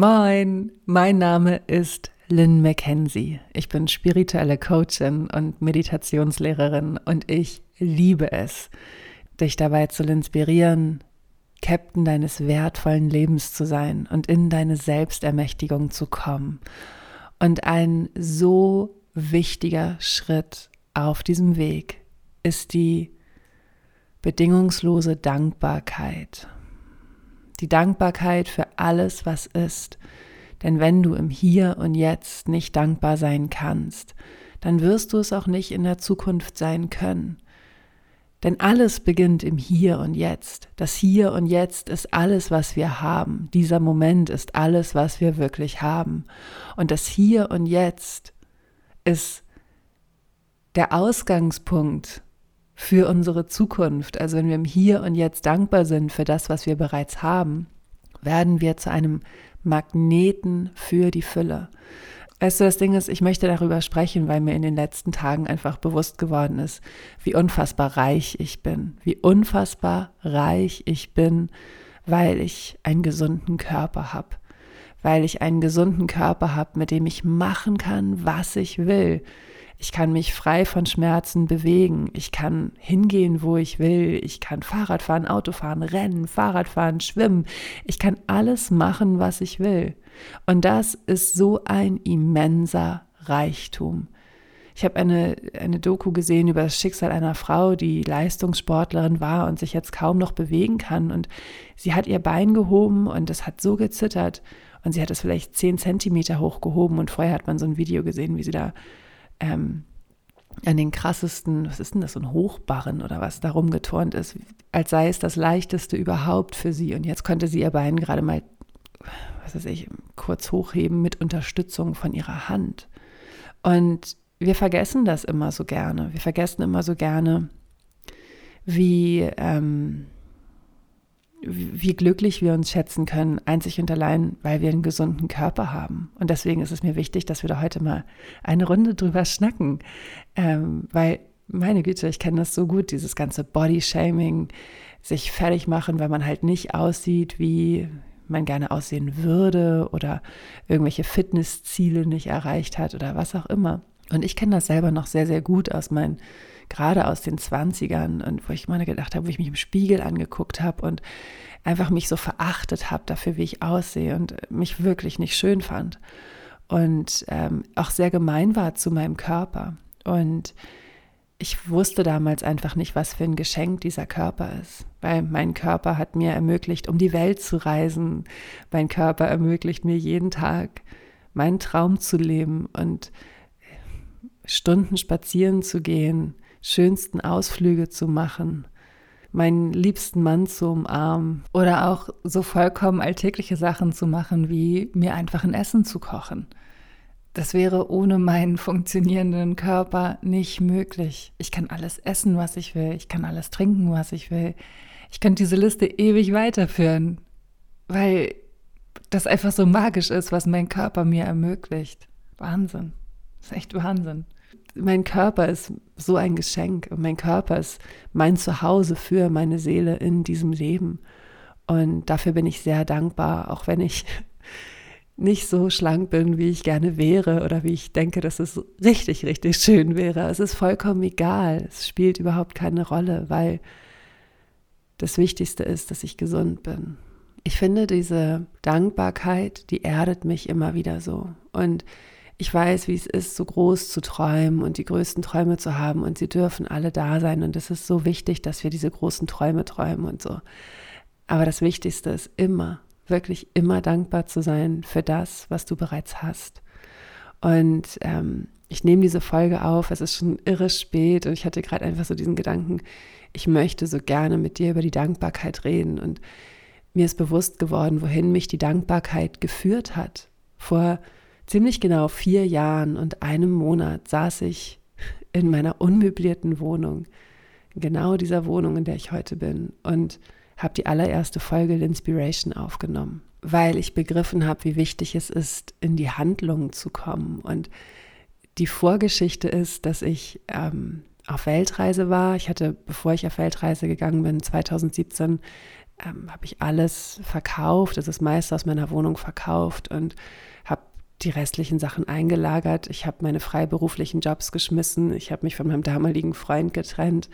Moin, mein Name ist Lynn McKenzie. Ich bin spirituelle Coachin und Meditationslehrerin und ich liebe es, dich dabei zu inspirieren, Captain deines wertvollen Lebens zu sein und in deine Selbstermächtigung zu kommen. Und ein so wichtiger Schritt auf diesem Weg ist die bedingungslose Dankbarkeit die Dankbarkeit für alles, was ist. Denn wenn du im Hier und Jetzt nicht dankbar sein kannst, dann wirst du es auch nicht in der Zukunft sein können. Denn alles beginnt im Hier und Jetzt. Das Hier und Jetzt ist alles, was wir haben. Dieser Moment ist alles, was wir wirklich haben. Und das Hier und Jetzt ist der Ausgangspunkt für unsere Zukunft. Also wenn wir im Hier und Jetzt dankbar sind für das, was wir bereits haben, werden wir zu einem Magneten für die Fülle. Weißt du, das Ding ist, ich möchte darüber sprechen, weil mir in den letzten Tagen einfach bewusst geworden ist, wie unfassbar reich ich bin, wie unfassbar reich ich bin, weil ich einen gesunden Körper habe, weil ich einen gesunden Körper habe, mit dem ich machen kann, was ich will, ich kann mich frei von Schmerzen bewegen. Ich kann hingehen, wo ich will. Ich kann Fahrrad fahren, Auto fahren, rennen, Fahrrad fahren, schwimmen. Ich kann alles machen, was ich will. Und das ist so ein immenser Reichtum. Ich habe eine, eine Doku gesehen über das Schicksal einer Frau, die Leistungssportlerin war und sich jetzt kaum noch bewegen kann. Und sie hat ihr Bein gehoben und es hat so gezittert. Und sie hat es vielleicht zehn Zentimeter hochgehoben. Und vorher hat man so ein Video gesehen, wie sie da ähm, an den krassesten, was ist denn das, so ein Hochbarren oder was da rumgeturnt ist, als sei es das leichteste überhaupt für sie. Und jetzt konnte sie ihr Bein gerade mal, was weiß ich, kurz hochheben mit Unterstützung von ihrer Hand. Und wir vergessen das immer so gerne. Wir vergessen immer so gerne, wie, ähm, wie glücklich wir uns schätzen können, einzig und allein, weil wir einen gesunden Körper haben. Und deswegen ist es mir wichtig, dass wir da heute mal eine Runde drüber schnacken, ähm, weil meine Güte, ich kenne das so gut, dieses ganze Body-Shaming, sich fertig machen, weil man halt nicht aussieht, wie man gerne aussehen würde oder irgendwelche Fitnessziele nicht erreicht hat oder was auch immer. Und ich kenne das selber noch sehr, sehr gut aus meinen gerade aus den 20ern und wo ich mal gedacht habe, wo ich mich im Spiegel angeguckt habe und einfach mich so verachtet habe dafür, wie ich aussehe und mich wirklich nicht schön fand und ähm, auch sehr gemein war zu meinem Körper. Und ich wusste damals einfach nicht, was für ein Geschenk dieser Körper ist, weil mein Körper hat mir ermöglicht, um die Welt zu reisen. Mein Körper ermöglicht mir jeden Tag meinen Traum zu leben und Stunden spazieren zu gehen, schönsten Ausflüge zu machen, meinen liebsten Mann zu umarmen oder auch so vollkommen alltägliche Sachen zu machen, wie mir einfach ein Essen zu kochen. Das wäre ohne meinen funktionierenden Körper nicht möglich. Ich kann alles essen, was ich will. Ich kann alles trinken, was ich will. Ich könnte diese Liste ewig weiterführen, weil das einfach so magisch ist, was mein Körper mir ermöglicht. Wahnsinn. Das ist echt Wahnsinn mein Körper ist so ein Geschenk und mein Körper ist mein Zuhause für meine Seele in diesem Leben. Und dafür bin ich sehr dankbar, auch wenn ich nicht so schlank bin, wie ich gerne wäre oder wie ich denke, dass es richtig, richtig schön wäre. Es ist vollkommen egal. Es spielt überhaupt keine Rolle, weil das Wichtigste ist, dass ich gesund bin. Ich finde, diese Dankbarkeit, die erdet mich immer wieder so. Und ich weiß, wie es ist, so groß zu träumen und die größten Träume zu haben und sie dürfen alle da sein und es ist so wichtig, dass wir diese großen Träume träumen und so. Aber das Wichtigste ist immer, wirklich immer dankbar zu sein für das, was du bereits hast. Und ähm, ich nehme diese Folge auf, es ist schon irre spät und ich hatte gerade einfach so diesen Gedanken, ich möchte so gerne mit dir über die Dankbarkeit reden und mir ist bewusst geworden, wohin mich die Dankbarkeit geführt hat. Vor ziemlich genau vier Jahren und einem Monat saß ich in meiner unmöblierten Wohnung, genau dieser Wohnung, in der ich heute bin, und habe die allererste Folge L'Inspiration aufgenommen, weil ich begriffen habe, wie wichtig es ist, in die Handlungen zu kommen. Und die Vorgeschichte ist, dass ich ähm, auf Weltreise war. Ich hatte, bevor ich auf Weltreise gegangen bin, 2017 ähm, habe ich alles verkauft, das ist meist aus meiner Wohnung verkauft und die restlichen Sachen eingelagert. Ich habe meine freiberuflichen Jobs geschmissen. Ich habe mich von meinem damaligen Freund getrennt,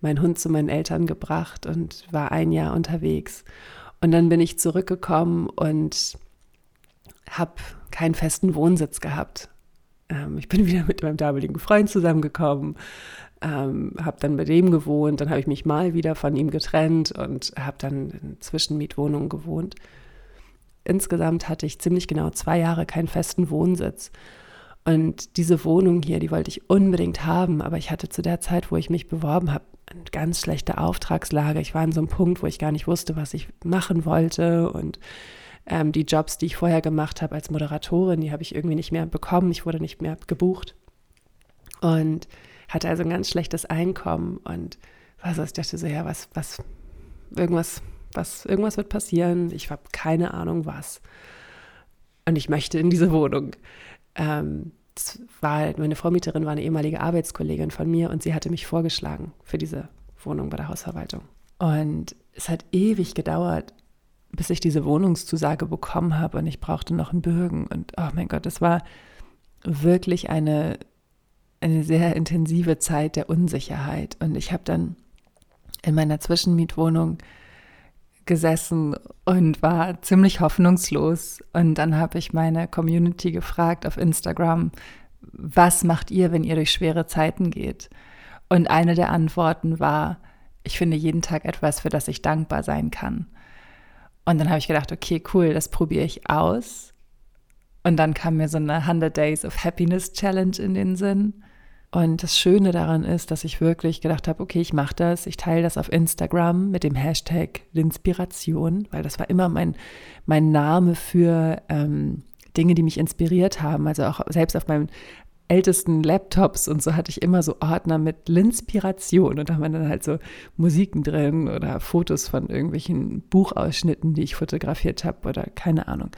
meinen Hund zu meinen Eltern gebracht und war ein Jahr unterwegs. Und dann bin ich zurückgekommen und habe keinen festen Wohnsitz gehabt. Ähm, ich bin wieder mit meinem damaligen Freund zusammengekommen, ähm, habe dann bei dem gewohnt, dann habe ich mich mal wieder von ihm getrennt und habe dann in Zwischenmietwohnungen gewohnt. Insgesamt hatte ich ziemlich genau zwei Jahre keinen festen Wohnsitz. Und diese Wohnung hier, die wollte ich unbedingt haben, aber ich hatte zu der Zeit, wo ich mich beworben habe, eine ganz schlechte Auftragslage. Ich war an so einem Punkt, wo ich gar nicht wusste, was ich machen wollte und ähm, die Jobs, die ich vorher gemacht habe als Moderatorin, die habe ich irgendwie nicht mehr bekommen. Ich wurde nicht mehr gebucht und hatte also ein ganz schlechtes Einkommen und was, ich dachte so, ja, was, was, irgendwas, was, irgendwas wird passieren. Ich habe keine Ahnung was. Und ich möchte in diese Wohnung. Ähm, war, meine Vormieterin war eine ehemalige Arbeitskollegin von mir und sie hatte mich vorgeschlagen für diese Wohnung bei der Hausverwaltung. Und es hat ewig gedauert, bis ich diese Wohnungszusage bekommen habe und ich brauchte noch einen Bürgen. Und oh mein Gott, das war wirklich eine, eine sehr intensive Zeit der Unsicherheit. Und ich habe dann in meiner Zwischenmietwohnung gesessen und war ziemlich hoffnungslos. Und dann habe ich meine Community gefragt auf Instagram, was macht ihr, wenn ihr durch schwere Zeiten geht? Und eine der Antworten war, ich finde jeden Tag etwas, für das ich dankbar sein kann. Und dann habe ich gedacht, okay, cool, das probiere ich aus. Und dann kam mir so eine 100 Days of Happiness Challenge in den Sinn. Und das Schöne daran ist, dass ich wirklich gedacht habe, okay, ich mache das, ich teile das auf Instagram mit dem Hashtag Inspiration, weil das war immer mein, mein Name für ähm, Dinge, die mich inspiriert haben. Also auch selbst auf meinem ältesten Laptops und so hatte ich immer so Ordner mit Linspiration und da waren dann halt so Musiken drin oder Fotos von irgendwelchen Buchausschnitten, die ich fotografiert habe oder keine Ahnung.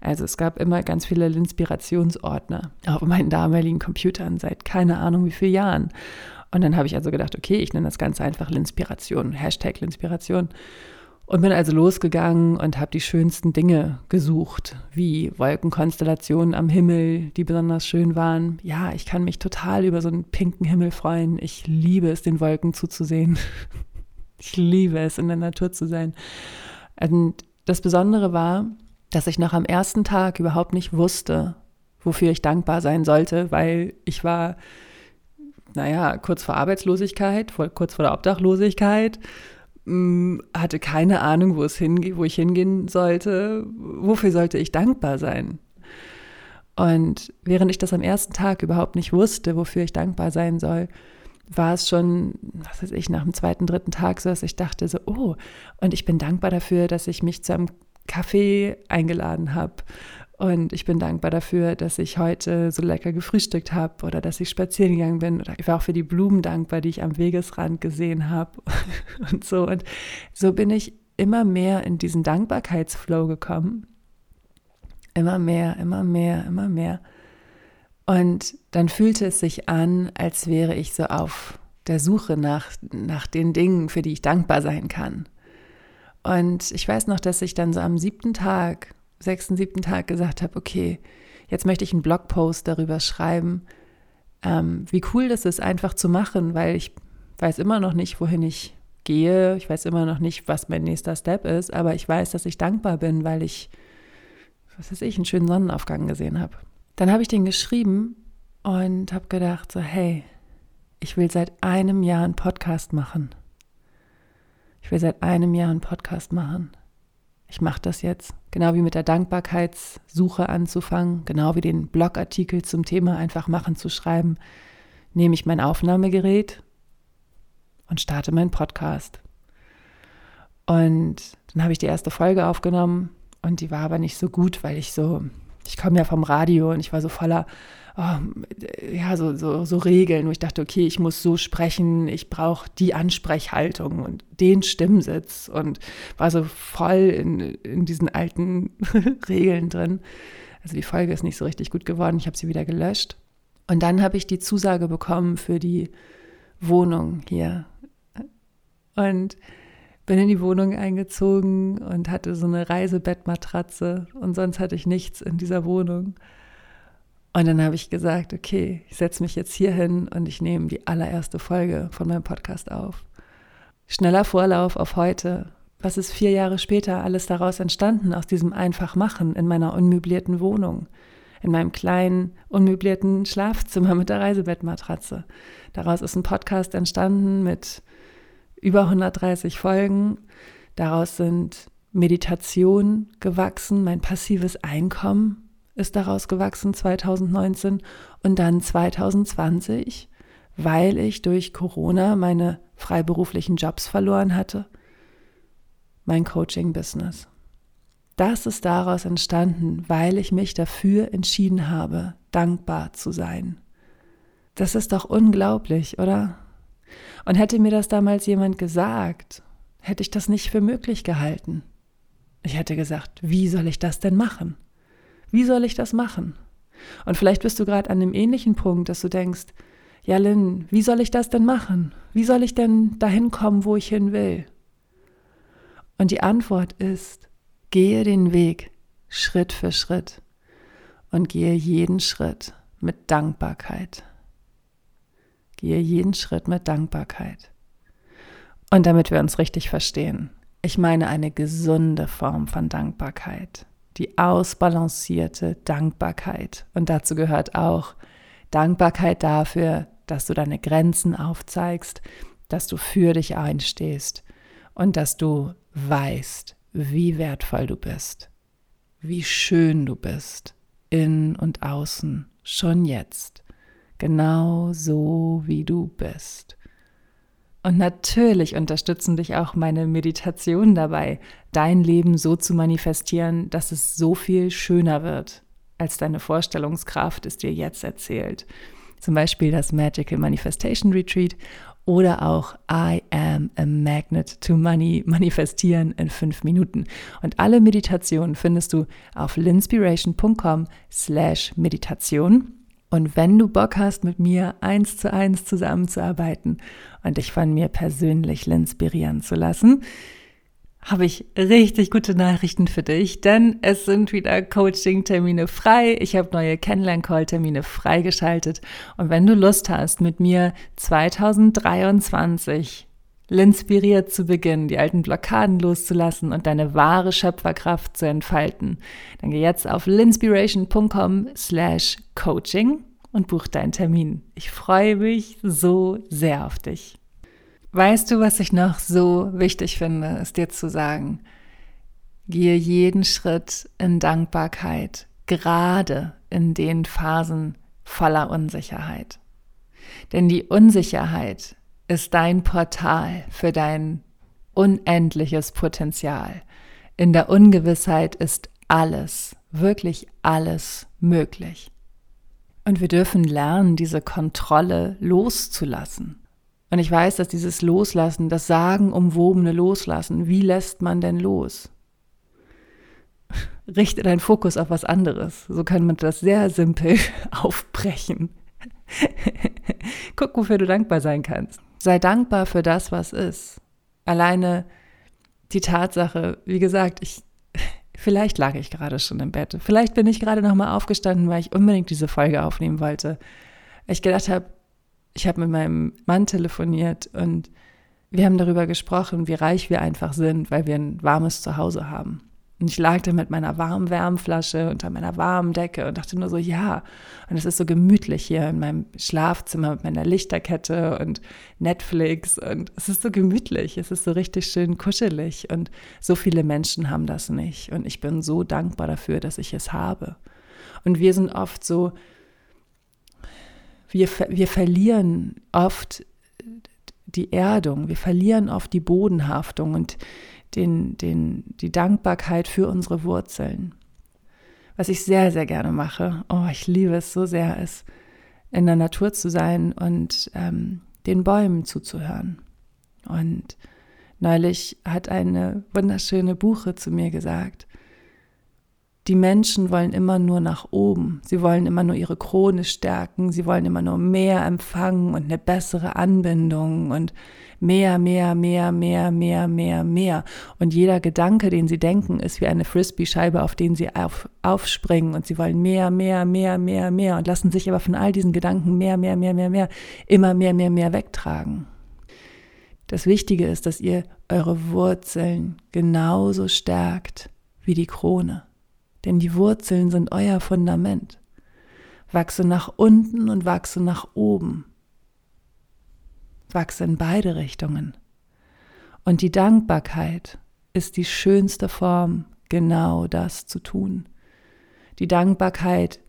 Also es gab immer ganz viele Linspirationsordner auf meinen damaligen Computern seit keine Ahnung wie vielen Jahren. Und dann habe ich also gedacht, okay, ich nenne das Ganze einfach Linspiration, Hashtag Linspiration. Und bin also losgegangen und habe die schönsten Dinge gesucht, wie Wolkenkonstellationen am Himmel, die besonders schön waren. Ja, ich kann mich total über so einen pinken Himmel freuen. Ich liebe es, den Wolken zuzusehen. Ich liebe es, in der Natur zu sein. Und das Besondere war, dass ich noch am ersten Tag überhaupt nicht wusste, wofür ich dankbar sein sollte, weil ich war, naja, kurz vor Arbeitslosigkeit, kurz vor der Obdachlosigkeit hatte keine Ahnung, wo es hingeht, wo ich hingehen sollte. Wofür sollte ich dankbar sein? Und während ich das am ersten Tag überhaupt nicht wusste, wofür ich dankbar sein soll, war es schon, was weiß ich, nach dem zweiten, dritten Tag so, dass ich dachte so, oh, und ich bin dankbar dafür, dass ich mich zu einem Kaffee eingeladen habe und ich bin dankbar dafür, dass ich heute so lecker gefrühstückt habe oder dass ich spazieren gegangen bin. Oder ich war auch für die Blumen dankbar, die ich am Wegesrand gesehen habe und so. Und so bin ich immer mehr in diesen Dankbarkeitsflow gekommen. Immer mehr, immer mehr, immer mehr. Und dann fühlte es sich an, als wäre ich so auf der Suche nach, nach den Dingen, für die ich dankbar sein kann. Und ich weiß noch, dass ich dann so am siebten Tag sechsten, siebten Tag gesagt habe, okay, jetzt möchte ich einen Blogpost darüber schreiben, ähm, wie cool das ist, einfach zu machen, weil ich weiß immer noch nicht, wohin ich gehe. Ich weiß immer noch nicht, was mein nächster Step ist, aber ich weiß, dass ich dankbar bin, weil ich, was weiß ich, einen schönen Sonnenaufgang gesehen habe. Dann habe ich den geschrieben und habe gedacht, so, hey, ich will seit einem Jahr einen Podcast machen. Ich will seit einem Jahr einen Podcast machen ich mache das jetzt. Genau wie mit der Dankbarkeitssuche anzufangen, genau wie den Blogartikel zum Thema einfach machen zu schreiben, nehme ich mein Aufnahmegerät und starte meinen Podcast. Und dann habe ich die erste Folge aufgenommen und die war aber nicht so gut, weil ich so, ich komme ja vom Radio und ich war so voller oh, ja, so, so, so Regeln, wo ich dachte, okay, ich muss so sprechen, ich brauche die Ansprechhaltung und den Stimmsitz und war so voll in, in diesen alten Regeln drin. Also die Folge ist nicht so richtig gut geworden, ich habe sie wieder gelöscht. Und dann habe ich die Zusage bekommen für die Wohnung hier. Und bin in die Wohnung eingezogen und hatte so eine Reisebettmatratze und sonst hatte ich nichts in dieser Wohnung. Und dann habe ich gesagt, okay, ich setze mich jetzt hier hin und ich nehme die allererste Folge von meinem Podcast auf. Schneller Vorlauf auf heute. Was ist vier Jahre später alles daraus entstanden, aus diesem Einfachmachen in meiner unmöblierten Wohnung? in meinem kleinen, unmöblierten Schlafzimmer mit der Reisebettmatratze. Daraus ist ein Podcast entstanden mit über 130 Folgen. Daraus sind Meditation gewachsen, mein passives Einkommen ist daraus gewachsen 2019 und dann 2020, weil ich durch Corona meine freiberuflichen Jobs verloren hatte, mein Coaching-Business. Das ist daraus entstanden, weil ich mich dafür entschieden habe, dankbar zu sein. Das ist doch unglaublich, oder? Und hätte mir das damals jemand gesagt, hätte ich das nicht für möglich gehalten. Ich hätte gesagt, wie soll ich das denn machen? Wie soll ich das machen? Und vielleicht bist du gerade an einem ähnlichen Punkt, dass du denkst, ja Lynn, wie soll ich das denn machen? Wie soll ich denn dahin kommen, wo ich hin will? Und die Antwort ist, Gehe den Weg Schritt für Schritt und gehe jeden Schritt mit Dankbarkeit. Gehe jeden Schritt mit Dankbarkeit. Und damit wir uns richtig verstehen, ich meine eine gesunde Form von Dankbarkeit, die ausbalancierte Dankbarkeit. Und dazu gehört auch Dankbarkeit dafür, dass du deine Grenzen aufzeigst, dass du für dich einstehst und dass du weißt, wie wertvoll du bist, wie schön du bist, in und außen, schon jetzt, genau so wie du bist. Und natürlich unterstützen dich auch meine Meditationen dabei, dein Leben so zu manifestieren, dass es so viel schöner wird, als deine Vorstellungskraft es dir jetzt erzählt. Zum Beispiel das Magical Manifestation Retreat oder auch I am a magnet to money manifestieren in fünf Minuten. Und alle Meditationen findest du auf linspiration.com slash Meditation. Und wenn du Bock hast, mit mir eins zu eins zusammenzuarbeiten und dich von mir persönlich inspirieren zu lassen, habe ich richtig gute Nachrichten für dich, denn es sind wieder Coaching-Termine frei. Ich habe neue Kennenlern-Call-Termine freigeschaltet. Und wenn du Lust hast, mit mir 2023 inspiriert zu beginnen, die alten Blockaden loszulassen und deine wahre Schöpferkraft zu entfalten, dann geh jetzt auf linspiration.com slash coaching und buch deinen Termin. Ich freue mich so sehr auf dich. Weißt du, was ich noch so wichtig finde, ist dir zu sagen, gehe jeden Schritt in Dankbarkeit, gerade in den Phasen voller Unsicherheit. Denn die Unsicherheit ist dein Portal für dein unendliches Potenzial. In der Ungewissheit ist alles, wirklich alles möglich. Und wir dürfen lernen, diese Kontrolle loszulassen. Und ich weiß, dass dieses Loslassen, das sagenumwobene Loslassen, wie lässt man denn los? Richte deinen Fokus auf was anderes. So kann man das sehr simpel aufbrechen. Guck, wofür du dankbar sein kannst. Sei dankbar für das, was ist. Alleine die Tatsache, wie gesagt, ich, vielleicht lag ich gerade schon im Bett. Vielleicht bin ich gerade nochmal aufgestanden, weil ich unbedingt diese Folge aufnehmen wollte. Ich gedacht habe, ich habe mit meinem Mann telefoniert und wir haben darüber gesprochen, wie reich wir einfach sind, weil wir ein warmes Zuhause haben. Und ich lag da mit meiner warmen Wärmflasche unter meiner warmen Decke und dachte nur so, ja. Und es ist so gemütlich hier in meinem Schlafzimmer mit meiner Lichterkette und Netflix. Und es ist so gemütlich. Es ist so richtig schön kuschelig. Und so viele Menschen haben das nicht. Und ich bin so dankbar dafür, dass ich es habe. Und wir sind oft so wir, wir verlieren oft die Erdung, wir verlieren oft die Bodenhaftung und den, den, die Dankbarkeit für unsere Wurzeln. Was ich sehr, sehr gerne mache, oh, ich liebe es so sehr, ist in der Natur zu sein und ähm, den Bäumen zuzuhören. Und neulich hat eine wunderschöne Buche zu mir gesagt, die Menschen wollen immer nur nach oben. Sie wollen immer nur ihre Krone stärken. Sie wollen immer nur mehr empfangen und eine bessere Anbindung und mehr, mehr, mehr, mehr, mehr, mehr, mehr. Und jeder Gedanke, den sie denken, ist wie eine Frisbee-Scheibe, auf den sie auf, aufspringen und sie wollen mehr, mehr, mehr, mehr, mehr und lassen sich aber von all diesen Gedanken mehr, mehr, mehr, mehr, mehr, immer mehr, mehr, mehr wegtragen. Das Wichtige ist, dass ihr eure Wurzeln genauso stärkt wie die Krone denn die Wurzeln sind euer Fundament. Wachse nach unten und wachse nach oben. Wachse in beide Richtungen. Und die Dankbarkeit ist die schönste Form, genau das zu tun. Die Dankbarkeit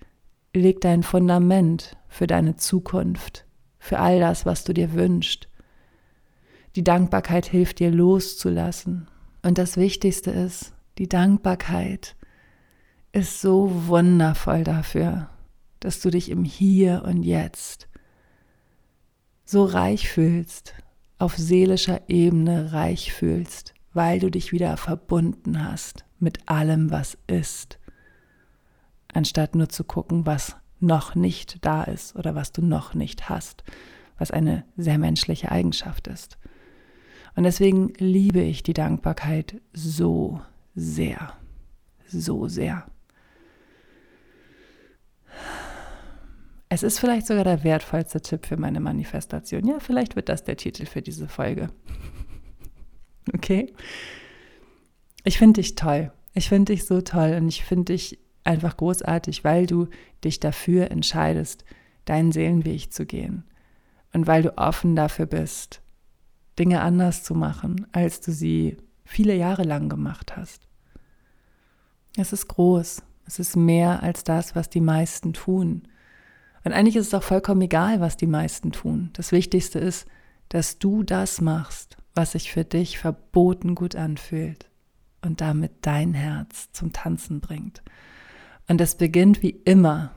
legt ein Fundament für deine Zukunft, für all das, was du dir wünschst. Die Dankbarkeit hilft dir loszulassen. Und das Wichtigste ist, die Dankbarkeit ist so wundervoll dafür, dass du dich im Hier und Jetzt so reich fühlst, auf seelischer Ebene reich fühlst, weil du dich wieder verbunden hast mit allem, was ist, anstatt nur zu gucken, was noch nicht da ist oder was du noch nicht hast, was eine sehr menschliche Eigenschaft ist. Und deswegen liebe ich die Dankbarkeit so sehr, so sehr. Es ist vielleicht sogar der wertvollste Tipp für meine Manifestation. Ja, vielleicht wird das der Titel für diese Folge. Okay? Ich finde dich toll. Ich finde dich so toll und ich finde dich einfach großartig, weil du dich dafür entscheidest, deinen Seelenweg zu gehen. Und weil du offen dafür bist, Dinge anders zu machen, als du sie viele Jahre lang gemacht hast. Es ist groß. Es ist mehr als das, was die meisten tun. Und eigentlich ist es auch vollkommen egal, was die meisten tun. Das Wichtigste ist, dass du das machst, was sich für dich verboten gut anfühlt und damit dein Herz zum Tanzen bringt. Und es beginnt wie immer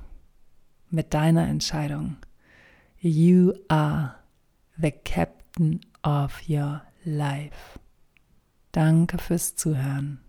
mit deiner Entscheidung. You are the captain of your life. Danke fürs Zuhören.